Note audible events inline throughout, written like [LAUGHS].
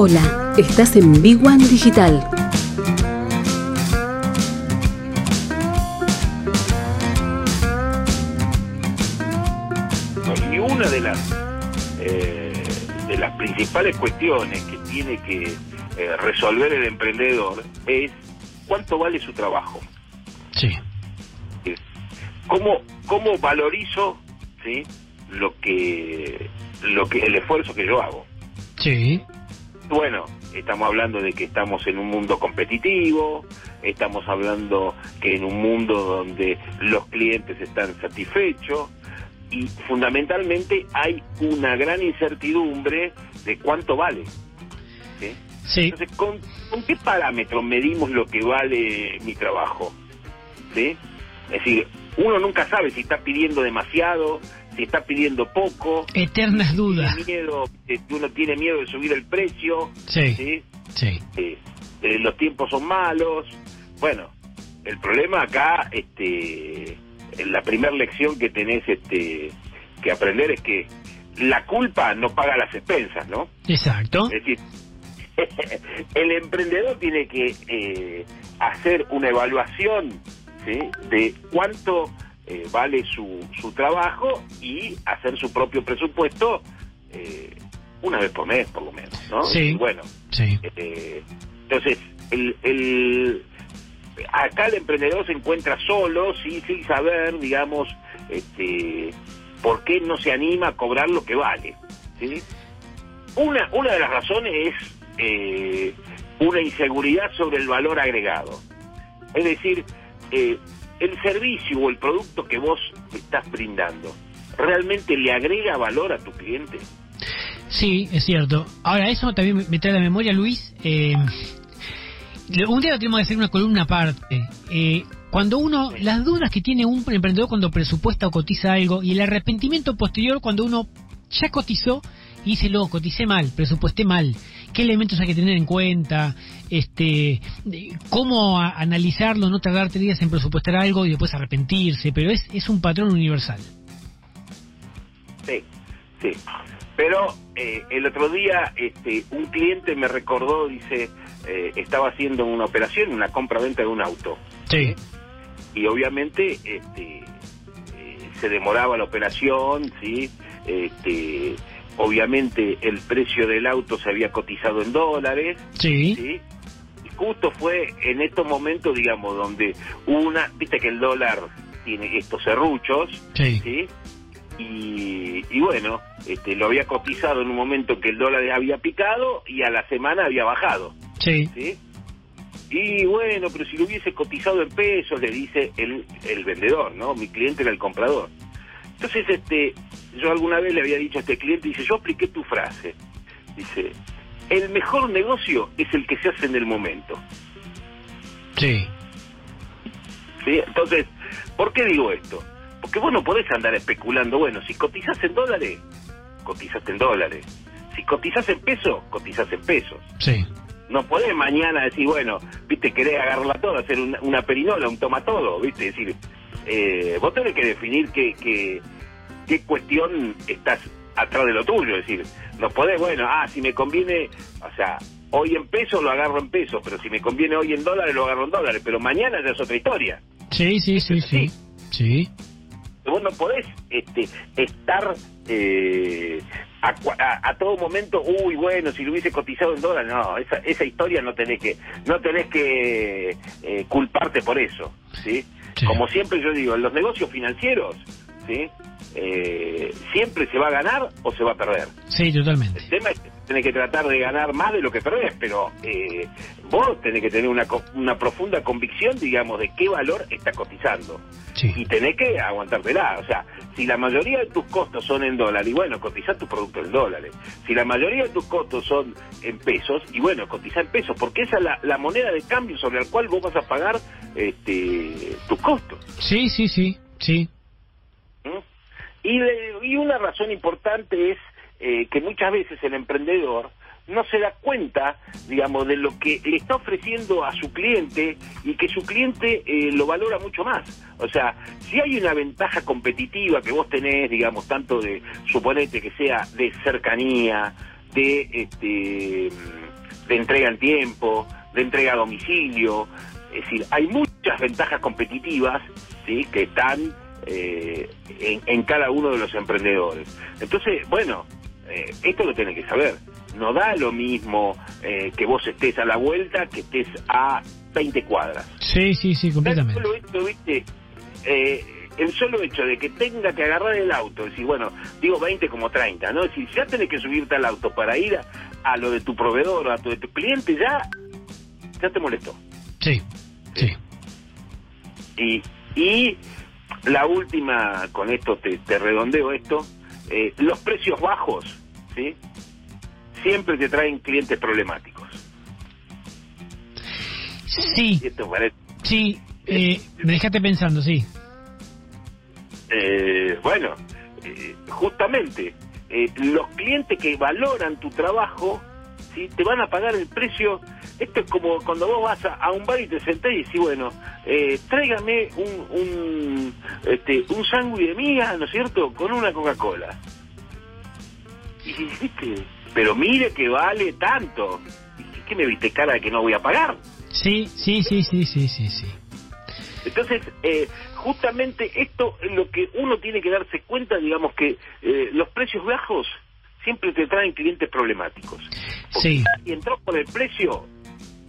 Hola, estás en Big One Digital. Y una de las eh, de las principales cuestiones que tiene que eh, resolver el emprendedor es cuánto vale su trabajo. Sí. ¿Cómo, cómo valorizo ¿sí? lo que lo que el esfuerzo que yo hago? Sí. Bueno, estamos hablando de que estamos en un mundo competitivo, estamos hablando que en un mundo donde los clientes están satisfechos y fundamentalmente hay una gran incertidumbre de cuánto vale. ¿sí? Sí. Entonces, ¿con, con qué parámetros medimos lo que vale mi trabajo? ¿Sí? Es decir, uno nunca sabe si está pidiendo demasiado, está pidiendo poco, Eternas dudas. tiene miedo, eh, uno tiene miedo de subir el precio, Sí. ¿sí? Sí. Eh, eh, los tiempos son malos. Bueno, el problema acá, este, la primera lección que tenés este, que aprender es que la culpa no paga las expensas, ¿no? Exacto. Es decir, [LAUGHS] el emprendedor tiene que eh, hacer una evaluación ¿sí? de cuánto eh, vale su, su trabajo y hacer su propio presupuesto eh, una vez por mes, por lo menos, ¿no? Sí. Y bueno, Sí. eh, entonces, el, el, acá el emprendedor se encuentra solo, sí, sin saber, digamos, este, por qué no se anima a cobrar lo que vale. ¿sí? Una, una de las razones es eh, una inseguridad sobre el valor agregado. Es decir, eh, el servicio o el producto que vos estás brindando, ¿realmente le agrega valor a tu cliente? Sí, es cierto. Ahora, eso también me- trae la memoria, Luis. eh, un día tenemos que hacer una columna aparte. Eh, cuando uno, las dudas que tiene un emprendedor cuando presupuesta o cotiza algo y el arrepentimiento posterior cuando uno ya cotizó y dice, lo coticé mal, presupuesté mal. ¿Qué elementos hay que tener en cuenta? Este, ¿Cómo a- analizarlo? No tardarte días en presupuestar algo y después arrepentirse, pero es, es un patrón universal. Sí, sí. Pero eh, el otro día este, un cliente me recordó, dice, eh, estaba haciendo una operación, una compra-venta de un auto. Sí, Y obviamente este, eh, se demoraba la operación, ¿sí? Este, obviamente el precio del auto se había cotizado en dólares, sí, ¿sí? Y justo fue en estos momentos, digamos, donde una, viste que el dólar tiene estos serruchos, sí. ¿sí? Y, y bueno, este, lo había cotizado en un momento en que el dólar había picado y a la semana había bajado, Sí, ¿sí? Y bueno, pero si lo hubiese cotizado en pesos, le dice el, el vendedor, ¿no? Mi cliente era el comprador. Entonces, este, yo alguna vez le había dicho a este cliente, dice, yo expliqué tu frase. Dice, el mejor negocio es el que se hace en el momento. sí. ¿sí? Entonces, ¿por qué digo esto? Porque vos no podés andar especulando, bueno, si cotizás en dólares, cotizás en dólares. Si cotizás en pesos, cotizás en pesos. Sí, No podés mañana decir, bueno, viste, querés agarrarla toda, hacer una, una perinola, un toma todo, viste, decir, eh, vos tenés que definir qué, qué, qué cuestión estás atrás de lo tuyo, es decir, no podés, bueno, ah, si me conviene, o sea, hoy en pesos lo agarro en pesos, pero si me conviene hoy en dólares lo agarro en dólares, pero mañana ya es otra historia. sí, sí, sí, sí. Sí, vos no podés este, estar eh, a, cua- a- a todo momento, uy, bueno, si lo hubiese cotizado en dólares, no, esa, esa historia no tenés que no tenés que eh, culparte por eso, ¿sí? Como siempre yo digo, en los negocios financieros, ¿sí? Eh, siempre se va a ganar o se va a perder. sí, totalmente. El tema es que tenés que tratar de ganar más de lo que perdés, pero eh, vos tenés que tener una, una profunda convicción, digamos, de qué valor está cotizando y tenés que aguantártela. O sea, si la mayoría de tus costos son en dólares, y bueno, cotizá tu producto en dólares. Si la mayoría de tus costos son en pesos, y bueno, cotizá en pesos, porque esa es la, la moneda de cambio sobre la cual vos vas a pagar este, tus costos. sí, sí, sí, sí. Y, de- y una razón importante es eh, que muchas veces el emprendedor no se da cuenta, digamos, de lo que le está ofreciendo a su cliente y que su cliente eh, lo valora mucho más. O sea, si hay una ventaja competitiva que vos tenés, digamos, tanto de, suponete que sea de cercanía, de, este, de entrega en tiempo, de entrega a domicilio. Es decir, hay muchas ventajas competitivas ¿sí? que están eh, en, cada uno de los emprendedores. Entonces, bueno, eh, esto lo tenés que saber. No da lo mismo eh, que vos estés a la vuelta que estés a 20 cuadras. Sí, sí, sí, completamente. El solo hecho, ¿viste? el solo hecho de que tenga que agarrar el auto, decir, bueno, digo 20 como 30, ¿no? Es decir, ya tenés que subirte al auto para ir a, lo de tu proveedor o a tu, de tu cliente, ya, ya te molestó. Sí, sí. Y, y la última, con esto te, redondeo esto, eh, los precios bajos, ¿sí? Siempre te traen clientes problemáticos. Sí. Sí, eh, me dejaste pensando, sí. Eh, bueno, eh, justamente, los clientes que valoran tu trabajo, ¿sí? te van a pagar el precio esto es como cuando vos vas a, un bar y te sentás y decís, bueno, eh, tráigame un, un, este, un sándwich de miga, ¿no es cierto?, con una Coca-Cola. Y dijiste, pero mire que vale tanto. ¿Y qué me viste cara de que no voy a pagar? Sí, sí, sí, sí, sí, sí, sí. Entonces, eh, justamente esto es lo que uno tiene que darse cuenta, digamos que eh, los precios bajos siempre te traen clientes problemáticos. sí. Y entró por el precio,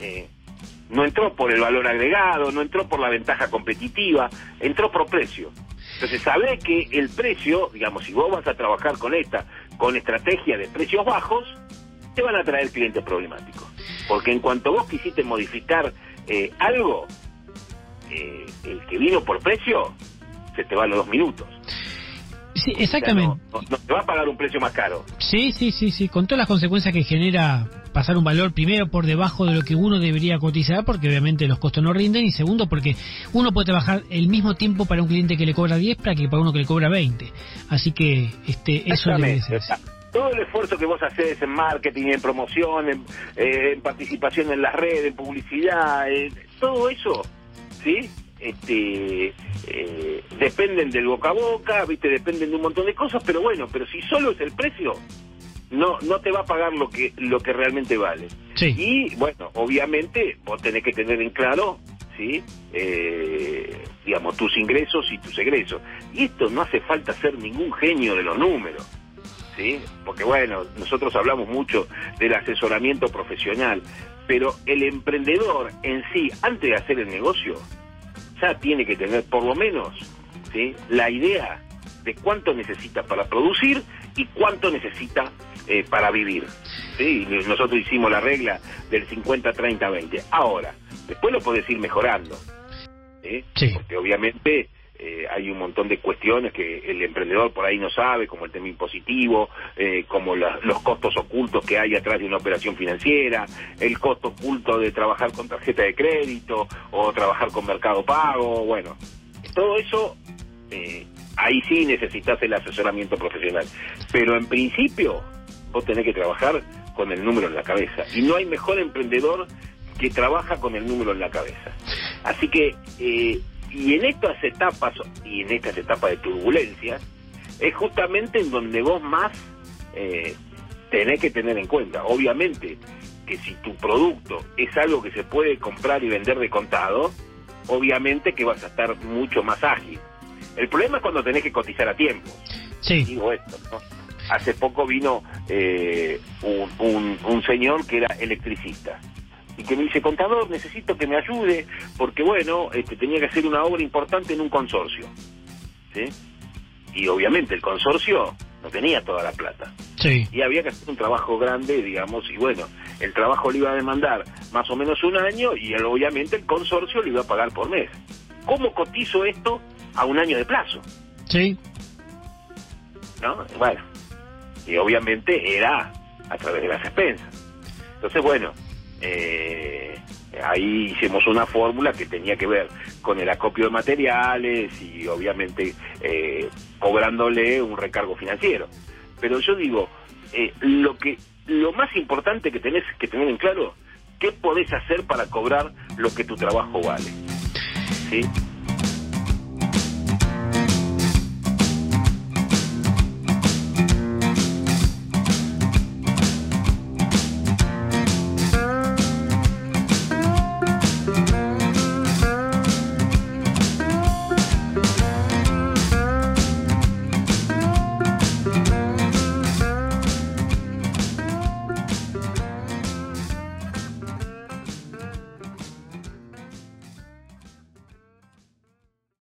eh, no entró por el valor agregado, no entró por la ventaja competitiva, entró por precio. Entonces, sabe que el precio, digamos, si vos vas a trabajar con esta, con estrategia de precios bajos, te van a traer clientes problemáticos. Porque en cuanto vos quisiste modificar eh, algo, eh, el que vino por precio, se te va a los dos minutos. Sí, exactamente. no, te va a pagar un precio más caro. Sí, sí, sí, sí, con todas las consecuencias que genera pasar un valor primero por debajo de lo que uno debería cotizar porque obviamente los costos no rinden y segundo porque uno puede trabajar el mismo tiempo para un cliente que le cobra 10 para que para uno que le cobra 20 así que este eso debe ser todo el esfuerzo que vos haces en marketing, en promoción, en, eh, participación en las redes, en publicidad, eh, todo eso, ¿sí? Este, eh, dependen del boca a boca, ¿viste? Dependen de un montón de cosas, pero bueno, pero si solo es el precio, no no te va a pagar lo que lo que realmente vale. Y bueno, obviamente vos tenés que tener en claro, ¿sí? Eh, digamos, tus ingresos y tus egresos. Y esto no hace falta ser ningún genio de los números. ¿Sí? Porque bueno, nosotros hablamos mucho del asesoramiento profesional, pero el emprendedor en sí, antes de hacer el negocio, ya tiene que tener por lo menos ¿sí? la idea de cuánto necesita para producir y cuánto necesita eh, para vivir. ¿sí? Nosotros hicimos la regla del 50-30-20. Ahora, después lo podés ir mejorando. ¿sí? Porque obviamente eh, hay un montón de cuestiones que el emprendedor por ahí no sabe, como el tema impositivo, eh, como los costos ocultos que hay atrás de una operación financiera, el costo oculto de trabajar con tarjeta de crédito o trabajar con mercado pago, bueno, todo eso ahí sí necesitas el asesoramiento profesional. Pero en principio vos tenés que trabajar con el número en la cabeza. Y no hay mejor emprendedor que trabaja con el número en la cabeza. Así que, eh, y en estas etapas, y en estas etapas de turbulencia, es justamente en donde vos más eh, tenés que tener en cuenta. Obviamente que si tu producto es algo que se puede comprar y vender de contado, obviamente que vas a estar mucho más ágil. El problema es cuando tenés que cotizar a tiempo. Sí. Digo esto, ¿no? Hace poco vino eh, un, un, señor que era electricista y que me dice, contador, necesito que me ayude porque, bueno, este, tenía que hacer una obra importante en un consorcio. ¿sí? Y obviamente el consorcio no tenía toda la plata. Sí. Y había que hacer un trabajo grande, digamos, y bueno, el trabajo le iba a demandar más o menos un año y obviamente el consorcio le iba a pagar por mes. ¿Cómo cotizo esto a un año de plazo? Sí. ¿No? Bueno, y obviamente era a través de las expensas. Entonces, bueno, eh, ahí hicimos una fórmula que tenía que ver con el acopio de materiales y obviamente eh, cobrándole un recargo financiero. Pero yo digo, eh, lo que lo más importante que tenés que tener en claro, ¿qué podés hacer para cobrar lo que tu trabajo vale? ¿Sí?